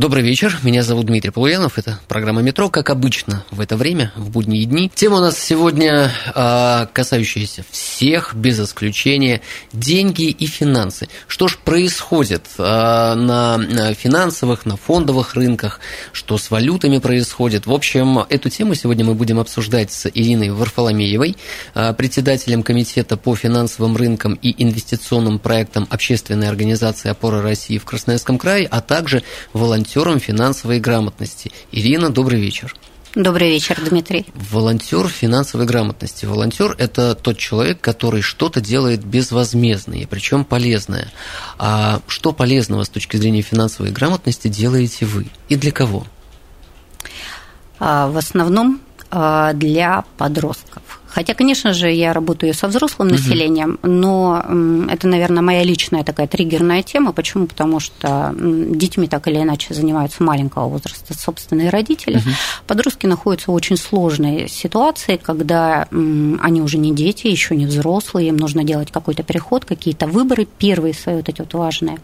Добрый вечер, меня зовут Дмитрий Полуянов, это программа «Метро», как обычно в это время, в будние дни. Тема у нас сегодня э, касающаяся всех, без исключения, деньги и финансы. Что ж происходит э, на финансовых, на фондовых рынках, что с валютами происходит. В общем, эту тему сегодня мы будем обсуждать с Ириной Варфоломеевой, э, председателем Комитета по финансовым рынкам и инвестиционным проектам Общественной организации «Опора России» в Красноярском крае, а также волонтером финансовой грамотности. Ирина, добрый вечер. Добрый вечер, Дмитрий. Волонтер финансовой грамотности. Волонтер – это тот человек, который что-то делает безвозмездное, причем полезное. А что полезного с точки зрения финансовой грамотности делаете вы и для кого? А, в основном а, для подростков. Хотя, конечно же, я работаю со взрослым угу. населением, но это, наверное, моя личная такая триггерная тема. Почему? Потому что детьми так или иначе занимаются маленького возраста собственные родители. Угу. Подростки находятся в очень сложной ситуации, когда они уже не дети, еще не взрослые, им нужно делать какой-то переход, какие-то выборы, первые свои вот эти вот важные.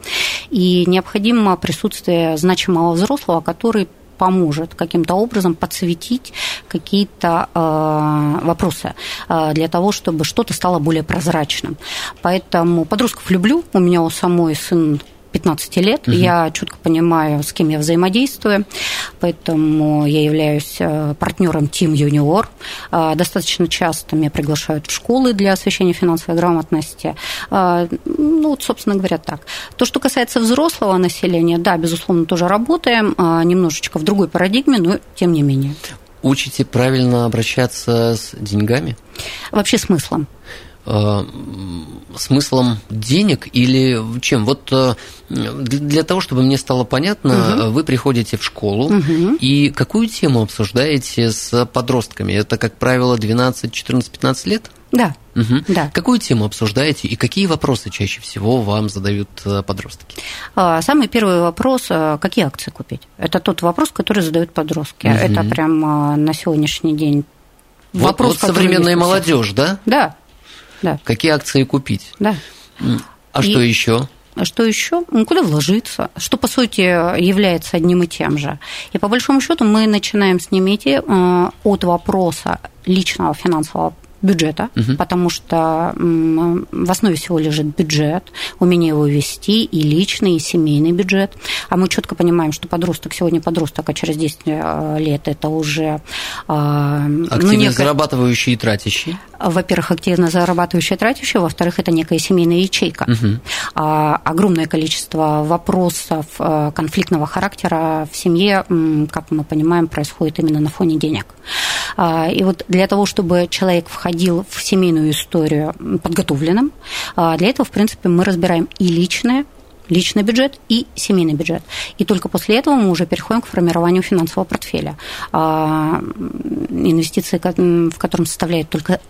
И необходимо присутствие значимого взрослого, который поможет каким-то образом подсветить какие-то э, вопросы э, для того, чтобы что-то стало более прозрачным. Поэтому подростков люблю. У меня у самой сын 15 лет. Угу. Я четко понимаю, с кем я взаимодействую, поэтому я являюсь э, партнером Team Junior. Э, достаточно часто меня приглашают в школы для освещения финансовой грамотности. Э, ну, вот, собственно говоря, так. То, что касается взрослого населения, да, безусловно, тоже работаем, немножечко в другой парадигме, но тем не менее. Учите правильно обращаться с деньгами? Вообще смыслом. Э, смыслом денег или чем? Вот э, для того, чтобы мне стало понятно, угу. вы приходите в школу угу. и какую тему обсуждаете с подростками? Это, как правило, 12, 14, 15 лет? Да. Угу. да. Какую тему обсуждаете и какие вопросы чаще всего вам задают э, подростки? А, самый первый вопрос – какие акции купить? Это тот вопрос, который задают подростки. Угу. Это прям на сегодняшний день вот, вопрос, вот современная молодежь, да? Да, да. Какие акции купить? Да. А и... что еще? А что еще? Ну, куда вложиться? Что, по сути, является одним и тем же. И, по большому счету, мы начинаем с ними идти э, от вопроса личного финансового бюджета, угу. потому что в основе всего лежит бюджет, умение его вести, и личный, и семейный бюджет. А мы четко понимаем, что подросток сегодня подросток, а через 10 э, лет это уже... Э, ну, Активно ну, некое... зарабатывающий и тратящий? Во-первых, активно зарабатывающий и тратящий, во-вторых, это некая семейная ячейка. Угу. Огромное количество вопросов э, конфликтного характера в семье, как мы понимаем, происходит именно на фоне денег. А, и вот для того, чтобы человек входил в семейную историю подготовленным, а, для этого, в принципе, мы разбираем и личное, личный бюджет и семейный бюджет. И только после этого мы уже переходим к формированию финансового портфеля, а, инвестиции в котором составляет только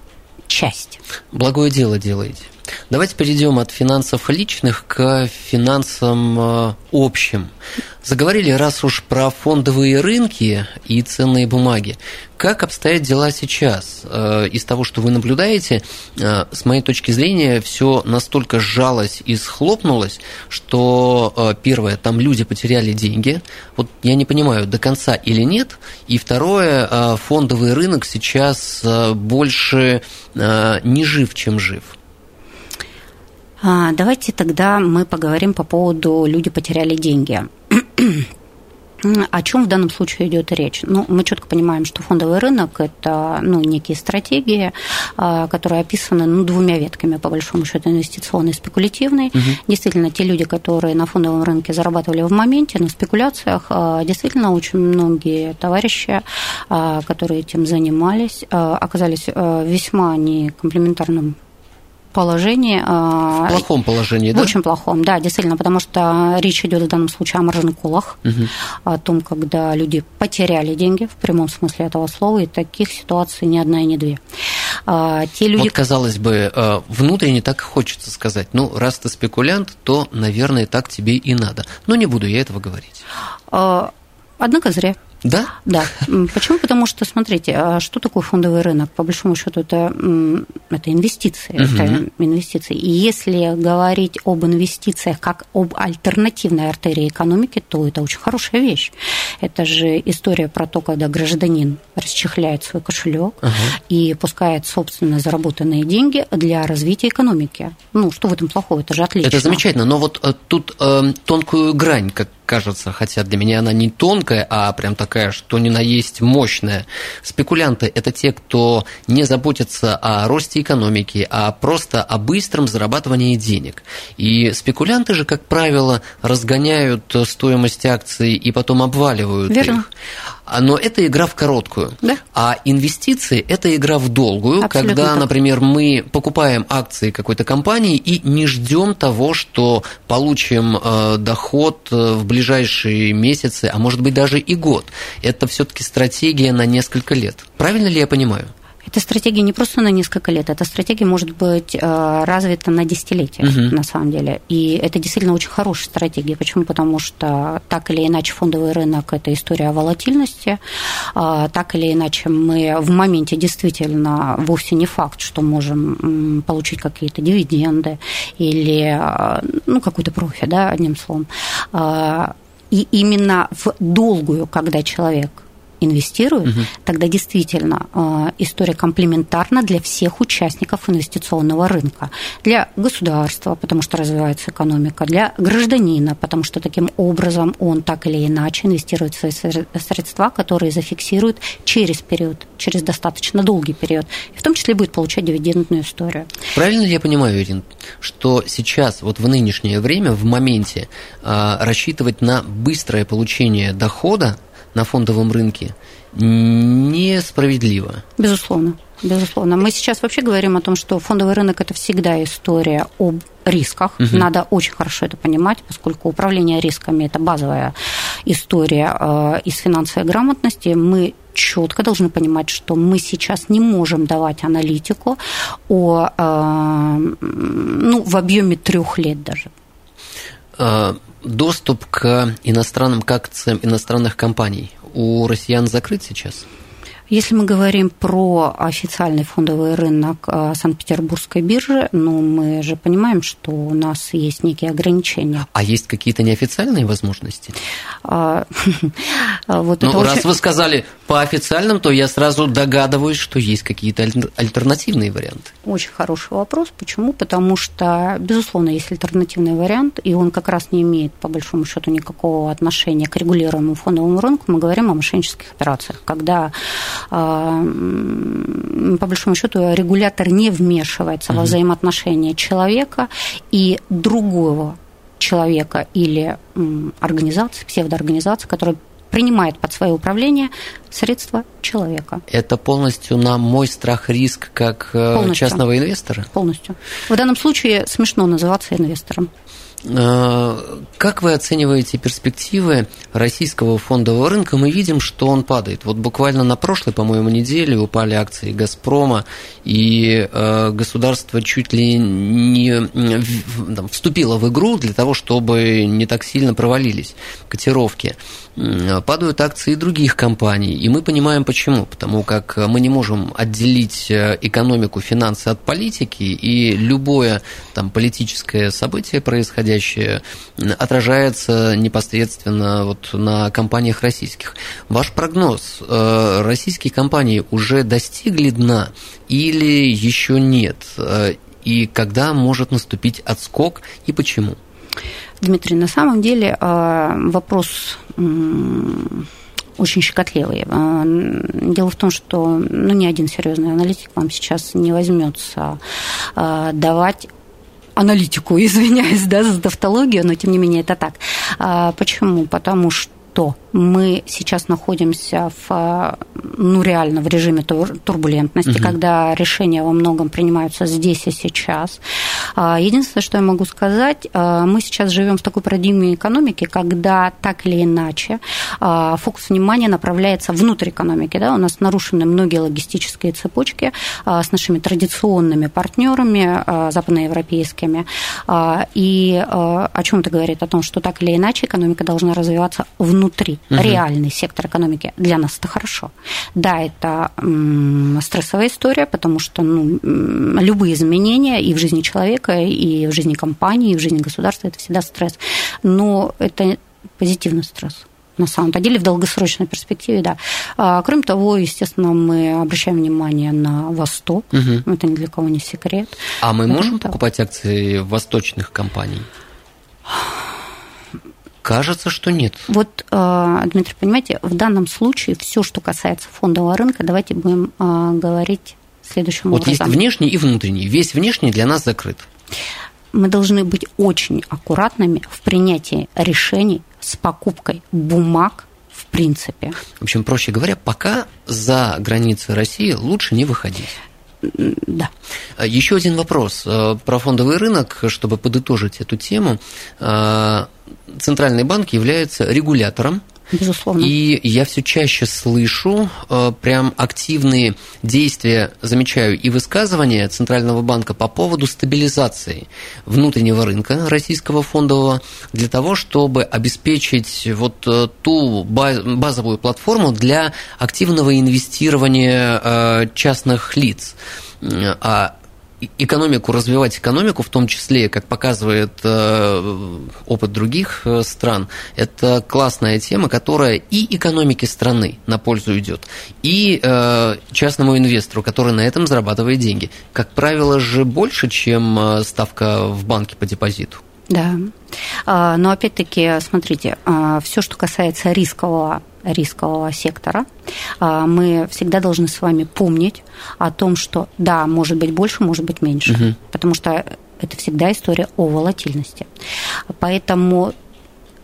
часть. Благое дело делаете. Давайте перейдем от финансов личных к финансам общим. Заговорили раз уж про фондовые рынки и ценные бумаги. Как обстоят дела сейчас? Э, из того, что вы наблюдаете, э, с моей точки зрения, все настолько сжалось и схлопнулось, что, э, первое, там люди потеряли деньги. Вот я не понимаю, до конца или нет. И второе, фондовый рынок сейчас больше не жив, чем жив. А, давайте тогда мы поговорим по поводу «люди потеряли деньги». О чем в данном случае идет речь? Ну, мы четко понимаем, что фондовый рынок – это ну, некие стратегии, а, которые описаны ну, двумя ветками, по большому счету, инвестиционной и спекулятивной. Угу. Действительно, те люди, которые на фондовом рынке зарабатывали в моменте, на спекуляциях, а, действительно, очень многие товарищи, которые этим занимались, оказались весьма некомплементарным положении. В плохом положении, в да? В очень плохом, да, действительно, потому что речь идет в данном случае о маржин-колах, угу. о том, когда люди потеряли деньги в прямом смысле этого слова, и таких ситуаций ни одна и не две. Те люди... Вот, казалось бы, внутренне так хочется сказать, ну, раз ты спекулянт, то, наверное, так тебе и надо. Но не буду я этого говорить. Однако зря. Да? Да. Почему? Потому что, смотрите, а что такое фондовый рынок? По большому счету, это, это инвестиции. Угу. Это инвестиции. И если говорить об инвестициях как об альтернативной артерии экономики, то это очень хорошая вещь. Это же история про то, когда гражданин расчехляет свой кошелек угу. и пускает собственно заработанные деньги для развития экономики. Ну, что в этом плохого? Это же отлично. Это замечательно. Но вот э, тут э, тонкую грань, как кажется, хотя для меня она не тонкая, а прям такая, что ни на есть мощная. Спекулянты – это те, кто не заботится о росте экономики, а просто о быстром зарабатывании денег. И спекулянты же, как правило, разгоняют стоимость акций и потом обваливают Верно. их. Но это игра в короткую. Да. А инвестиции – это игра в долгую, Абсолютно когда, так. например, мы покупаем акции какой-то компании и не ждем того, что получим э, доход э, в ближайшие месяцы, а может быть даже и год. Это все-таки стратегия на несколько лет. Правильно ли я понимаю? Эта стратегия не просто на несколько лет, эта стратегия может быть э, развита на десятилетия, угу. на самом деле. И это действительно очень хорошая стратегия. Почему? Потому что так или иначе фондовый рынок – это история о волатильности. А, так или иначе мы в моменте действительно вовсе не факт, что можем получить какие-то дивиденды или э, ну, какой-то профит, да, одним словом. А, и именно в долгую, когда человек инвестируют, угу. тогда действительно э, история комплементарна для всех участников инвестиционного рынка. Для государства, потому что развивается экономика, для гражданина, потому что таким образом он так или иначе инвестирует свои средства, которые зафиксируют через период, через достаточно долгий период, и в том числе будет получать дивидендную историю. Правильно ли я понимаю, Ирин, что сейчас, вот в нынешнее время, в моменте э, рассчитывать на быстрое получение дохода на фондовом рынке несправедливо. Безусловно. Безусловно. Мы сейчас вообще говорим о том, что фондовый рынок – это всегда история об рисках. Угу. Надо очень хорошо это понимать, поскольку управление рисками – это базовая история э, из финансовой грамотности. Мы четко должны понимать, что мы сейчас не можем давать аналитику о, э, ну, в объеме трех лет даже. А, доступ к иностранным к акциям иностранных компаний у россиян закрыт сейчас? Если мы говорим про официальный фондовый рынок а, Санкт-Петербургской биржи, ну, мы же понимаем, что у нас есть некие ограничения. А есть какие-то неофициальные возможности? А, вот ну, раз очень... вы сказали по официальным, то я сразу догадываюсь, что есть какие-то альтернативные варианты. Очень хороший вопрос. Почему? Потому что, безусловно, есть альтернативный вариант, и он как раз не имеет, по большому счету, никакого отношения к регулируемому фондовому рынку. Мы говорим о мошеннических операциях, когда а, по большому счету регулятор не вмешивается угу. во взаимоотношения человека и другого человека или организации, псевдоорганизации, которая принимает под свое управление средства человека. Это полностью на мой страх-риск как э, полностью. частного инвестора? Полностью. В данном случае смешно называться инвестором. Э, как вы оцениваете перспективы российского фондового рынка? Мы видим, что он падает. Вот буквально на прошлой, по-моему, неделе упали акции «Газпрома», и э, государство чуть ли не там, вступило в игру для того, чтобы не так сильно провалились котировки. Падают акции других компаний, и мы понимаем почему. Потому как мы не можем отделить э, экономику, финансы от политики, и любое там, политическое событие, происходящее, происходящее отражается непосредственно вот на компаниях российских. Ваш прогноз, э, российские компании уже достигли дна или еще нет? Э, и когда может наступить отскок и почему? Дмитрий, на самом деле э, вопрос очень щекотливый. Дело в том, что ну, ни один серьезный аналитик вам сейчас не возьмется давать аналитику, извиняюсь да, за тавтологию, но тем не менее это так. А, почему? Потому что Мы сейчас находимся в, ну, реально в режиме турбулентности, угу. когда решения во многом принимаются здесь и сейчас. А, единственное, что я могу сказать, а, мы сейчас живем в такой парадигме экономики, когда так или иначе а, фокус внимания направляется внутрь экономики. Да? У нас нарушены многие логистические цепочки с нашими традиционными партнерами западноевропейскими. И о чем это говорит? О том, что так или иначе экономика должна развиваться внутри, угу. реальный сектор экономики. Для нас это хорошо. Да, это стрессовая история, потому что ну, любые изменения и в жизни человека, и в жизни компании, и в жизни государства это всегда стресс. Но это позитивный стресс на самом-то деле в долгосрочной перспективе, да. А, кроме того, естественно, мы обращаем внимание на Восток, угу. это ни для кого не секрет. А мы можем это... покупать акции восточных компаний? Кажется, что нет. Вот, а, Дмитрий, понимаете, в данном случае все, что касается фондового рынка, давайте будем а, говорить следующим вот образом. Вот есть внешний и внутренний. Весь внешний для нас закрыт. Мы должны быть очень аккуратными в принятии решений с покупкой бумаг в принципе. В общем, проще говоря, пока за границы России лучше не выходить. Да. Еще один вопрос э, про фондовый рынок, чтобы подытожить эту тему. Э, Центральный банк является регулятором Безусловно. И я все чаще слышу э, прям активные действия, замечаю и высказывания Центрального банка по поводу стабилизации внутреннего рынка российского фондового для того, чтобы обеспечить вот э, ту базовую платформу для активного инвестирования э, частных лиц. А экономику, развивать экономику, в том числе, как показывает э, опыт других э, стран, это классная тема, которая и экономике страны на пользу идет, и э, частному инвестору, который на этом зарабатывает деньги. Как правило, же больше, чем ставка в банке по депозиту. Да. А, но опять-таки, смотрите, а, все, что касается рискового рискового сектора, а, мы всегда должны с вами помнить о том, что да, может быть больше, может быть меньше, угу. потому что это всегда история о волатильности. Поэтому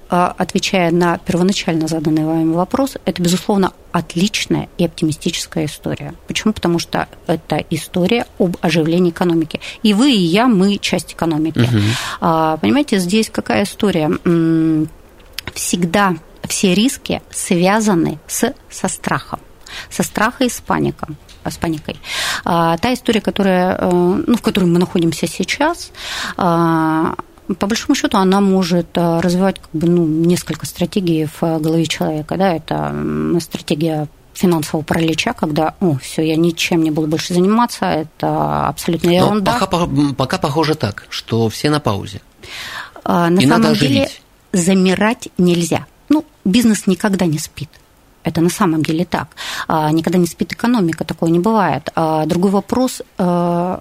а, отвечая на первоначально заданный вами вопрос, это, безусловно, отличная и оптимистическая история. Почему? Потому что это история об оживлении экономики. И вы, и я, мы часть экономики. Угу. Понимаете, здесь какая история? Всегда все риски связаны с, со страхом, со страхом и с паником с паникой. А, та история, которая, э, ну, в которой мы находимся сейчас, а, по большому счету она может э, развивать как бы, ну, несколько стратегий в голове человека. Да? Это стратегия финансового паралича, когда, о, все, я ничем не буду больше заниматься, это абсолютно ерунда. Но пока, пока похоже так, что все на паузе. А, на И самом надо деле замирать нельзя. Бизнес никогда не спит. Это на самом деле так. А, никогда не спит экономика, такого не бывает. А, другой вопрос э,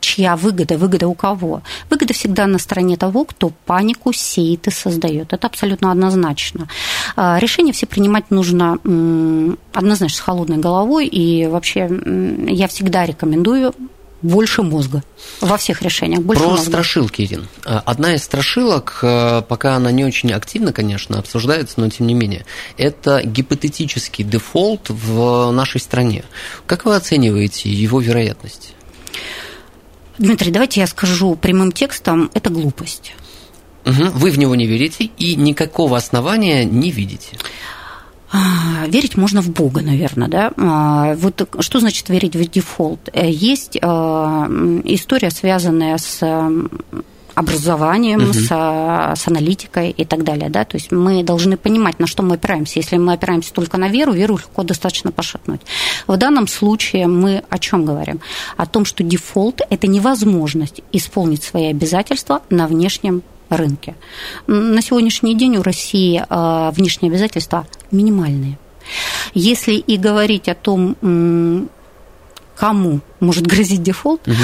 чья выгода, выгода у кого. Выгода всегда на стороне того, кто панику сеет и создает. Это абсолютно однозначно. А, решения все принимать нужно однозначно с холодной головой, и вообще я всегда рекомендую больше мозга во всех решениях. Больше Про мозга. страшилки, Ирин. А, одна из страшилок, э, пока она не очень активно, конечно, обсуждается, но тем не менее, это гипотетический дефолт в нашей стране. Как вы оцениваете его вероятность? Дмитрий, давайте я скажу прямым текстом, это глупость. Угу. Вы в него не верите и никакого основания не видите. А, верить можно в Бога, наверное, да. А, вот что значит верить в дефолт? Э, есть а, история, связанная с образованием, угу. с, с аналитикой и так далее. Да? То есть мы должны понимать, на что мы опираемся. Если мы опираемся только на веру, веру легко достаточно пошатнуть. В данном случае мы о чем говорим? О том, что дефолт – это невозможность исполнить свои обязательства на внешнем рынке. На сегодняшний день у России внешние обязательства минимальные. Если и говорить о том, кому может грозить дефолт, угу.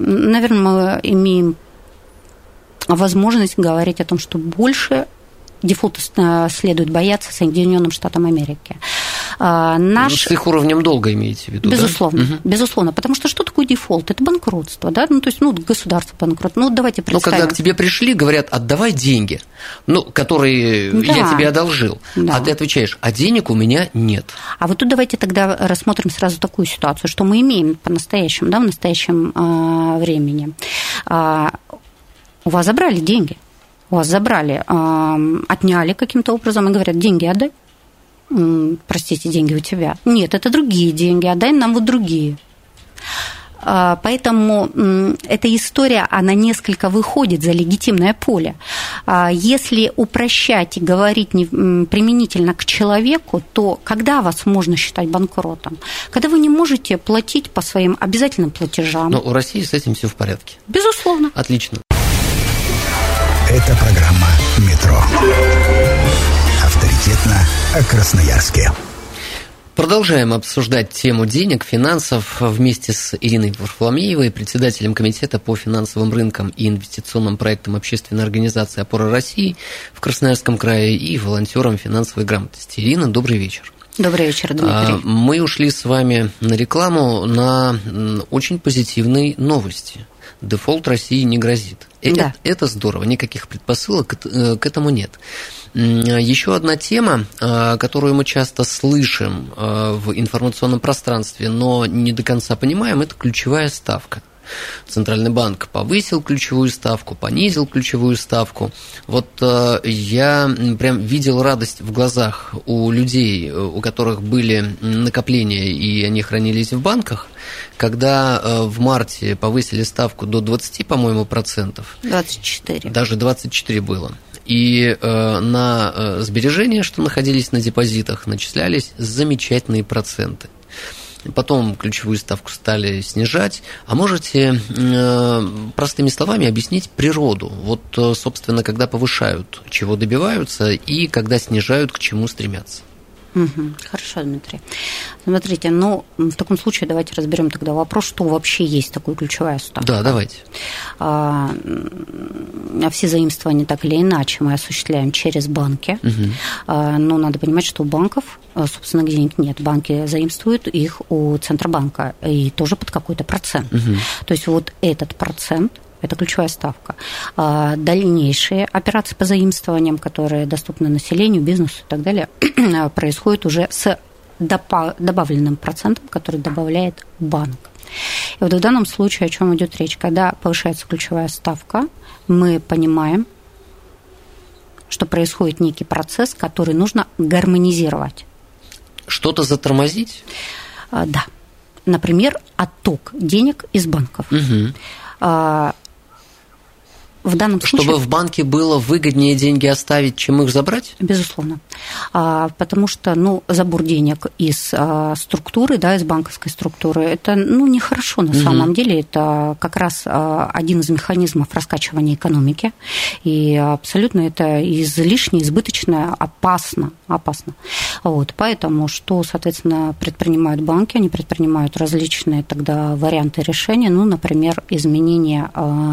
наверное, мы имеем возможность говорить о том, что больше дефолта следует бояться Соединенным Штатам Америки. А, наш... С их уровнем долга имеете в виду, Безусловно, да? безусловно. Потому что что такое дефолт? Это банкротство, да? Ну, то есть, ну, государство банкрот. Ну, давайте представим. Ну, когда к тебе пришли, говорят, отдавай деньги, ну, которые да. я тебе одолжил. Да. А ты отвечаешь, а денег у меня нет. А вот тут давайте тогда рассмотрим сразу такую ситуацию, что мы имеем по-настоящему, да, в настоящем э, времени. Э, у вас забрали деньги, у вас забрали, э, отняли каким-то образом и говорят, деньги отдай. Простите, деньги у тебя. Нет, это другие деньги, отдай нам вот другие. А, поэтому эта история, она несколько выходит за легитимное поле. А, если упрощать и говорить применительно к человеку, то когда вас можно считать банкротом? Когда вы не можете платить по своим обязательным платежам. Но у России с этим все в порядке. Безусловно. Отлично. Это программа «Метро». Авторитетно о Красноярске. Продолжаем обсуждать тему денег, финансов вместе с Ириной Варфоломеевой, председателем Комитета по финансовым рынкам и инвестиционным проектам общественной организации «Опора России» в Красноярском крае и волонтером финансовой грамотности. Ирина, добрый вечер. Добрый вечер, Дмитрий. А, мы ушли с вами на рекламу на очень позитивной новости. Дефолт России не грозит. Э, да. Это, это здорово, никаких предпосылок э, к этому нет. Еще одна тема, э, которую мы часто слышим в информационном пространстве, но не до конца понимаем, это ключевая ставка. Центральный банк повысил ключевую ставку, понизил ключевую ставку. Вот э, я прям видел радость в глазах у людей, у которых были накопления и они хранились в банках, когда э, в марте повысили ставку до 20, по-моему, процентов. 24. Даже 24 было. И э, на э, сбережения, что находились на депозитах, начислялись замечательные проценты потом ключевую ставку стали снижать. А можете э, простыми словами объяснить природу? Вот, э, собственно, когда повышают, чего добиваются, и когда снижают, к чему стремятся? Угу, хорошо, Дмитрий. Смотрите, ну, в таком случае давайте разберем тогда вопрос, что вообще есть такое ключевая ставка. Да, давайте. А, все заимствования так или иначе мы осуществляем через банки. Угу. А, но надо понимать, что у банков, а, собственно, денег нет. Банки заимствуют их у Центробанка и тоже под какой-то процент. Угу. То есть вот этот процент это ключевая ставка. А дальнейшие операции по заимствованиям, которые доступны населению, бизнесу и так далее, происходят уже с добавленным процентом, который добавляет банк. И вот в данном случае о чем идет речь? Когда повышается ключевая ставка, мы понимаем, что происходит некий процесс, который нужно гармонизировать. Что-то затормозить? А, да. Например, отток денег из банков. Угу в данном случае... Чтобы в банке было выгоднее деньги оставить, чем их забрать? Безусловно. А, потому что ну, забор денег из а, структуры, да, из банковской структуры, это ну, нехорошо на угу. самом деле. Это как раз а, один из механизмов раскачивания экономики. И абсолютно это излишне, избыточно, опасно. опасно. Вот, поэтому что, соответственно, предпринимают банки? Они предпринимают различные тогда варианты решения, ну, например, изменение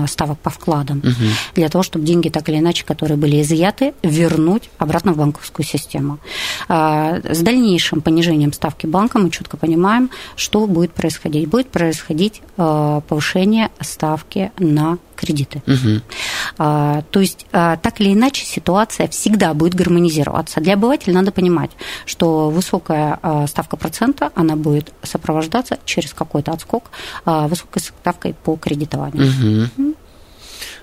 ставок по вкладам. Угу. Для того, чтобы деньги так или иначе, которые были изъяты, вернуть обратно в банковскую систему. А, с дальнейшим понижением ставки банка мы четко понимаем, что будет происходить. Будет происходить а, повышение ставки на кредиты. Угу. То есть, так или иначе, ситуация всегда будет гармонизироваться. Для обывателя надо понимать, что высокая ставка процента, она будет сопровождаться через какой-то отскок высокой ставкой по кредитованию. Угу.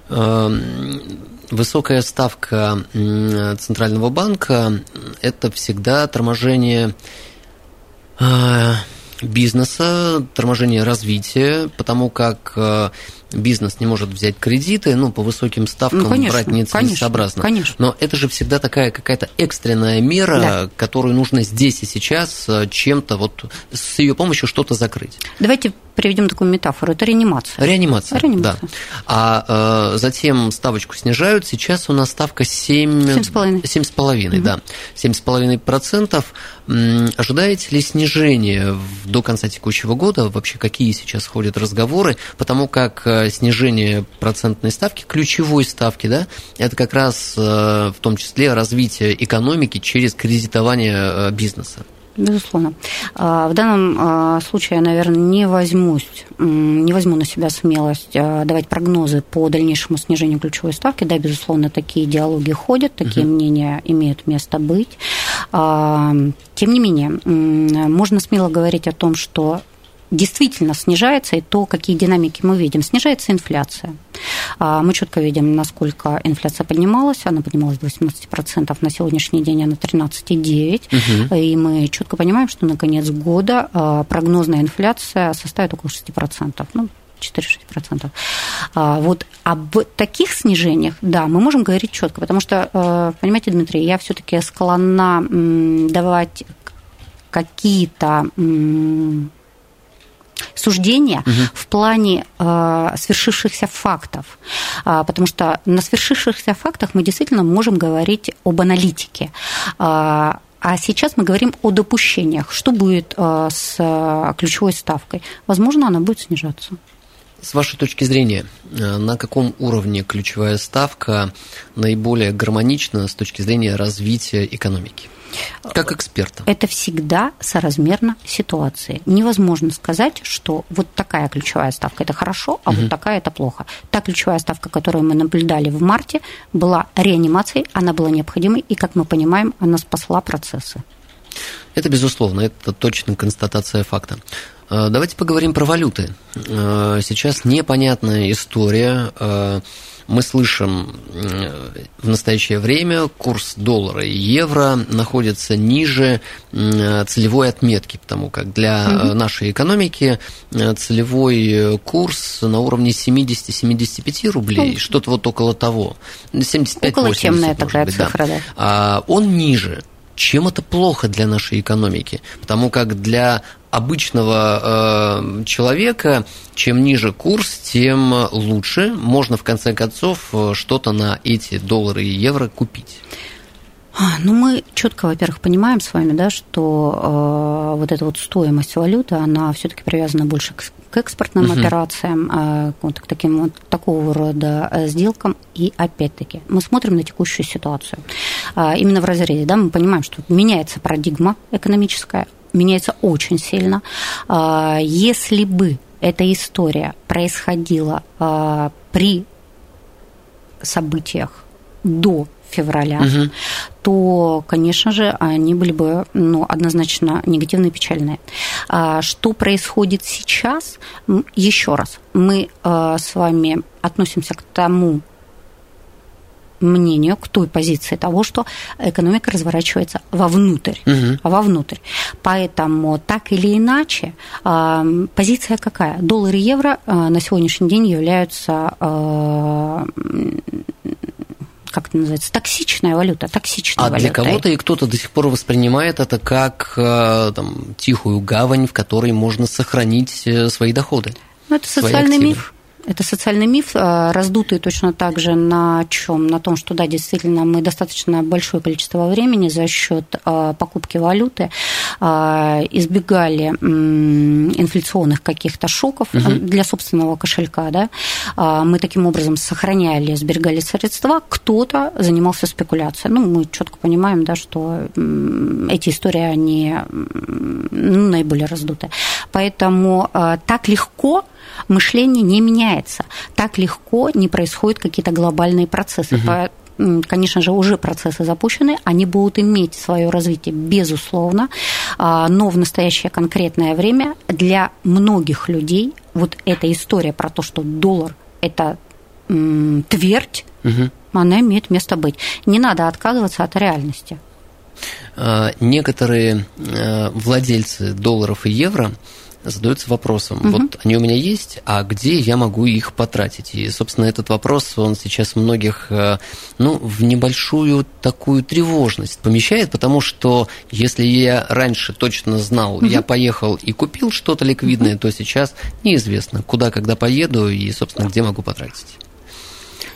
Эм, высокая ставка Центрального банка – это всегда торможение э, бизнеса, торможение развития, потому как э, бизнес не может взять кредиты, ну, по высоким ставкам ну, конечно, брать нецелесообразно. Конечно, Но это же всегда такая какая-то экстренная мера, да. которую нужно здесь и сейчас э, чем-то вот с ее помощью что-то закрыть. Давайте приведем такую метафору, это реанимация. Реанимация, реанимация. да. А э, затем ставочку снижают, сейчас у нас ставка 7... 7,5. 7,5, угу. да. 7,5%. Ожидаете ли снижение до конца текущего года? Вообще, какие сейчас ходят разговоры? Потому как э, снижение процентной ставки, ключевой ставки, да, это как раз э, в том числе развитие экономики через кредитование э, бизнеса. Безусловно. А, в данном а, случае я, наверное, не возьмусь, не возьму на себя смелость а, давать прогнозы по дальнейшему снижению ключевой ставки. Да, безусловно, такие диалоги ходят, такие угу. мнения имеют место быть. Тем не менее, можно смело говорить о том, что действительно снижается, и то, какие динамики мы видим. Снижается инфляция. А, мы четко видим, насколько инфляция поднималась. Она поднималась до 18%, на сегодняшний день она 13,9%. Угу. И мы четко понимаем, что на конец года а, прогнозная инфляция составит около 6%. Ну, 4-6%. А, вот об таких снижениях, да, мы можем говорить четко, потому что, понимаете, Дмитрий, я все-таки склонна давать какие-то суждения угу. в плане э, свершившихся фактов, а, потому что на свершившихся фактах мы действительно можем говорить об аналитике. А, а сейчас мы говорим о допущениях. Что будет э, с ключевой ставкой? Возможно, она будет снижаться. С вашей точки зрения, э, на каком уровне ключевая ставка наиболее гармонична с точки зрения развития экономики? Как эксперта. Это всегда соразмерно ситуации. Невозможно сказать, что вот такая ключевая ставка – это хорошо, а угу. вот такая – это плохо. Та ключевая ставка, которую мы наблюдали в марте, была реанимацией, она была необходимой, и, как мы понимаем, она спасла процессы. Это безусловно, это точно констатация факта. Э, давайте поговорим про валюты. Э, сейчас непонятная история э, мы слышим в настоящее время курс доллара и евро находится ниже целевой отметки, потому как для угу. нашей экономики э, целевой курс на уровне 70-75 рублей, ну, что-то вот около того. 75 Около темная такая быть, цифра, да. да. А он ниже. Чем это плохо для нашей экономики? Потому как для обычного э, человека, чем ниже курс, тем лучше. Можно в конце концов э, что-то на эти доллары и евро купить. А, ну, мы четко, во-первых, понимаем с вами, да, что э, вот эта вот стоимость валюты, она все-таки привязана больше к, к экспортным uh-huh. операциям, э, вот, к таким вот такого рода э, сделкам. И опять-таки мы смотрим на текущую ситуацию. Э, именно в разрезе, да, мы понимаем, что меняется парадигма экономическая, меняется очень сильно. А, если бы эта история происходила а, при событиях до февраля, угу. то, конечно же, они были бы ну, однозначно негативные и печальные. А, что происходит сейчас? Еще раз, мы с вами относимся к тому мнению, к той позиции того, что экономика разворачивается вовнутрь, угу. вовнутрь. Поэтому так или иначе а, позиция какая? Доллар и евро а, на сегодняшний день являются а, как это называется, токсичная валюта, токсичная а валюта. А для кого-то и кто-то до сих пор воспринимает это как там, тихую гавань, в которой можно сохранить э, свои доходы. Ну, это социальный миф. Это социальный миф, а, раздутый точно так же на чем? На том, что да, действительно, мы достаточно большое количество времени за счет а, покупки валюты а, избегали инфляционных каких-то шоков угу. для собственного кошелька. Да? Мы таким образом сохраняли, сберегали средства, кто-то занимался спекуляцией. Ну, мы четко понимаем, да, что эти истории, они ну, наиболее раздуты. Поэтому так легко мышление не меняется. Так легко не происходят какие-то глобальные процессы. Угу. Конечно же, уже процессы запущены, они будут иметь свое развитие, безусловно, а, но в настоящее конкретное время для многих людей вот эта история про то, что доллар – это твердь, угу. она имеет место быть. Не надо отказываться от реальности. А, некоторые э, владельцы долларов и евро задаются вопросом, угу. вот они у меня есть, а где я могу их потратить? И, собственно, этот вопрос, он сейчас многих, э, ну, в небольшую такую тревожность помещает, потому что если я раньше точно знал, угу. я поехал и купил что-то ликвидное, угу. то сейчас неизвестно, куда, когда поеду и, собственно, где могу потратить.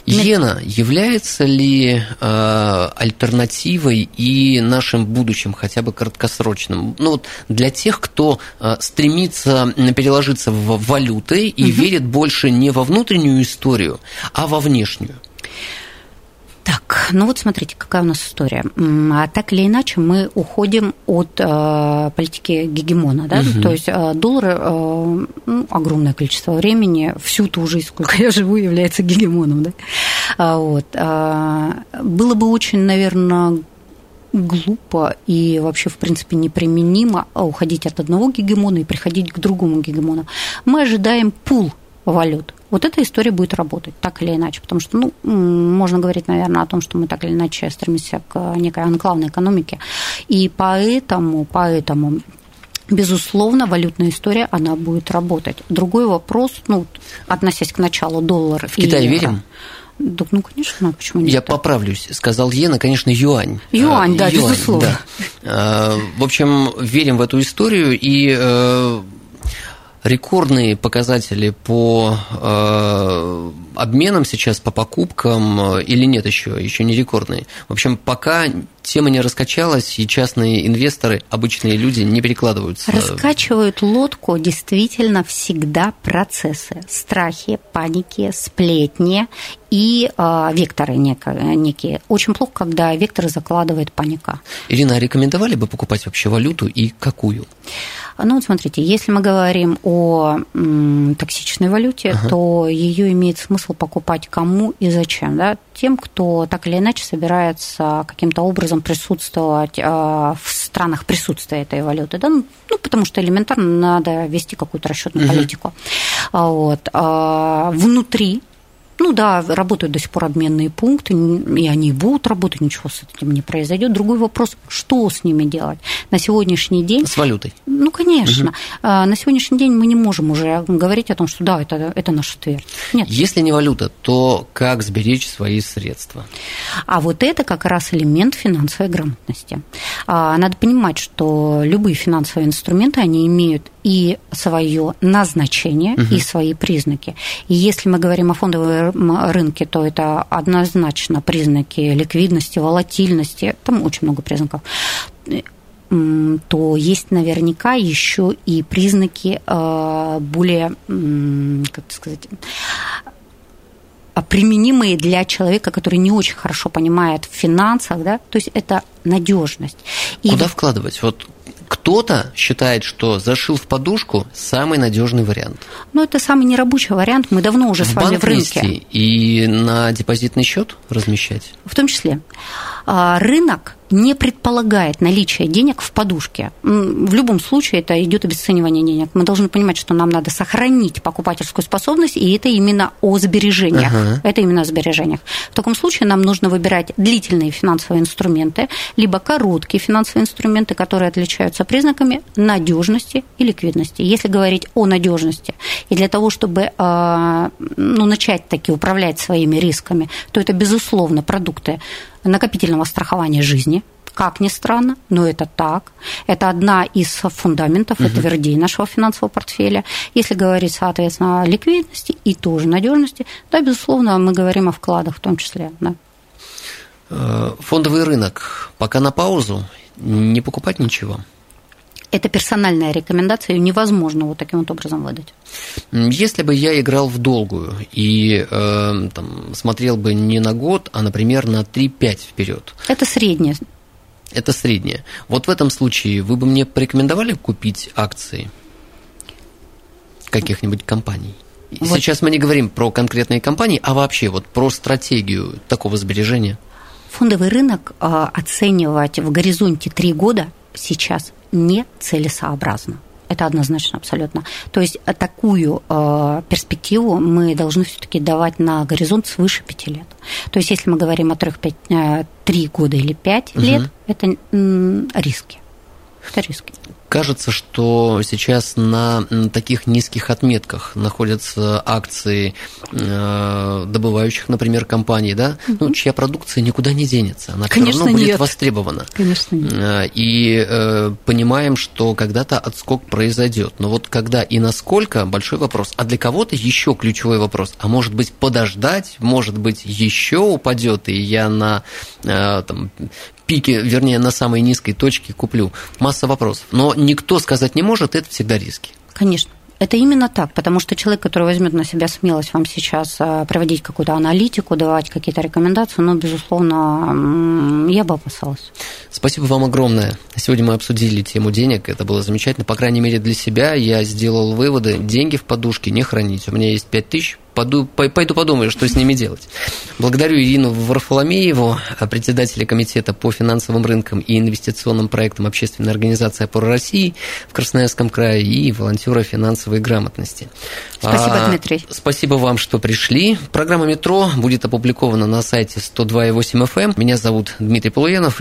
Иена является ли э, альтернативой и нашим будущим, хотя бы краткосрочным? Ну вот для тех, кто э, стремится переложиться в валюты и угу. верит больше не во внутреннюю историю, а во внешнюю. Так, Ну вот смотрите, какая у нас история. А так или иначе мы уходим от э, политики гегемона, да? Угу. То есть э, доллар э, ну, огромное количество времени, всю ту жизнь, сколько я живу, является гегемоном, да? А, вот. А, было бы очень, наверное, глупо и вообще, в принципе, неприменимо уходить от одного гегемона и приходить к другому гегемону. Мы ожидаем пул валют. Вот эта история будет работать, так или иначе, потому что, ну, можно говорить, наверное, о том, что мы так или иначе стремимся к некой анклавной экономике, и поэтому, поэтому Безусловно, валютная история, она будет работать. Другой вопрос, ну, относясь к началу доллара. В Китай верим? Да, ну, конечно, почему нет? Я поправлюсь. Сказал иена, конечно, юань. Юань, да, юань, безусловно. Да. А, в общем, верим в эту историю и э, рекордные показатели по э, обменам сейчас, по покупкам э, или нет еще, еще не рекордные. В общем, пока тема не раскачалась, и частные инвесторы, обычные люди не перекладываются. Раскачивают лодку действительно всегда процессы. Страхи, паники, сплетни и э, векторы некие. Очень плохо, когда векторы закладывает паника. Ирина, а рекомендовали бы покупать вообще валюту и какую? Ну вот смотрите, если мы говорим о м, токсичной валюте, ага. то ее имеет смысл покупать кому и зачем, да? Тем, кто так или иначе собирается каким-то образом присутствовать э, в странах присутствия этой валюты, да? Ну, потому что элементарно надо вести какую-то расчетную угу. политику. Вот. А внутри ну да, работают до сих пор обменные пункты, и они будут работать, ничего с этим не произойдет. Другой вопрос, что с ними делать? На сегодняшний день... С валютой? Ну, конечно. Угу. На сегодняшний день мы не можем уже говорить о том, что да, это, это наш ответ. Нет. Если не валюта, то как сберечь свои средства? А вот это как раз элемент финансовой грамотности. А, надо понимать, что любые финансовые инструменты, они имеют и свое назначение, угу. и свои признаки. И если мы говорим о фондовом рынке, то это однозначно признаки ликвидности, волатильности, там очень много признаков то есть наверняка еще и признаки э, более, как сказать, применимые для человека, который не очень хорошо понимает в финансах, да, то есть это надежность. И Куда вкладывать? Вот кто-то считает, что зашил в подушку самый надежный вариант. Ну, это самый нерабочий вариант. Мы давно уже в с вами в рынке. И на депозитный счет размещать? В том числе. А, рынок не предполагает наличие денег в подушке. В любом случае это идет обесценивание денег. Мы должны понимать, что нам надо сохранить покупательскую способность, и это именно о сбережениях. Uh-huh. Это именно о сбережениях. В таком случае нам нужно выбирать длительные финансовые инструменты, либо короткие финансовые инструменты, которые отличаются признаками надежности и ликвидности. Если говорить о надежности, и для того, чтобы а, ну, начать таки управлять своими рисками, то это, безусловно, продукты накопительного страхования жизни, как ни странно, но это так. Это одна из фундаментов, угу. это вердей нашего финансового портфеля. Если говорить, соответственно, о ликвидности и тоже надежности, да, безусловно, мы говорим о вкладах в том числе. Да. Э, фондовый рынок пока на паузу, не покупать ничего. Это персональная рекомендация, ее невозможно вот таким вот образом выдать. Если бы я играл в долгую и э, там, смотрел бы не на год, а, например, на 3-5 вперед. Это среднее. Это среднее. Вот в этом случае вы бы мне порекомендовали купить акции каких-нибудь компаний? Вот. Сейчас мы не говорим про конкретные компании, а вообще вот про стратегию такого сбережения. Фондовый рынок а, оценивать в горизонте 3 года сейчас нецелесообразно. Это однозначно абсолютно. То есть э, такую э, перспективу мы должны все-таки давать на горизонт свыше пяти лет. То есть если мы говорим о трех, пять, э, три года или пять угу. лет, это м, риски. Это риски. Кажется, что сейчас на таких низких отметках находятся акции э, добывающих, например, компаний, да, угу. ну, чья продукция никуда не денется, она Конечно, все равно будет нет. востребована. Конечно, нет. Э, и э, понимаем, что когда-то отскок произойдет. Но вот когда и насколько большой вопрос. А для кого-то еще ключевой вопрос. А может быть подождать, может быть еще упадет, и я на там, пике, вернее, на самой низкой точке куплю. Масса вопросов. Но никто сказать не может, это всегда риски. Конечно. Это именно так, потому что человек, который возьмет на себя смелость вам сейчас а, проводить какую-то аналитику, давать какие-то рекомендации, ну, безусловно, я бы опасалась. Спасибо вам огромное. Сегодня мы обсудили тему денег, это было замечательно. По крайней мере, для себя я сделал выводы. Деньги в подушке не хранить. У меня есть 5 тысяч, пойду подумаю, что с ними делать. Благодарю Ирину Варфоломееву, председателя комитета по финансовым рынкам и инвестиционным проектам общественной организации «Опора России» в Красноярском крае и волонтера финансовой грамотности. Спасибо, а, Дмитрий. Спасибо вам, что пришли. Программа «Метро» будет опубликована на сайте 102.8 FM. Эм. Меня зовут Дмитрий Полуянов.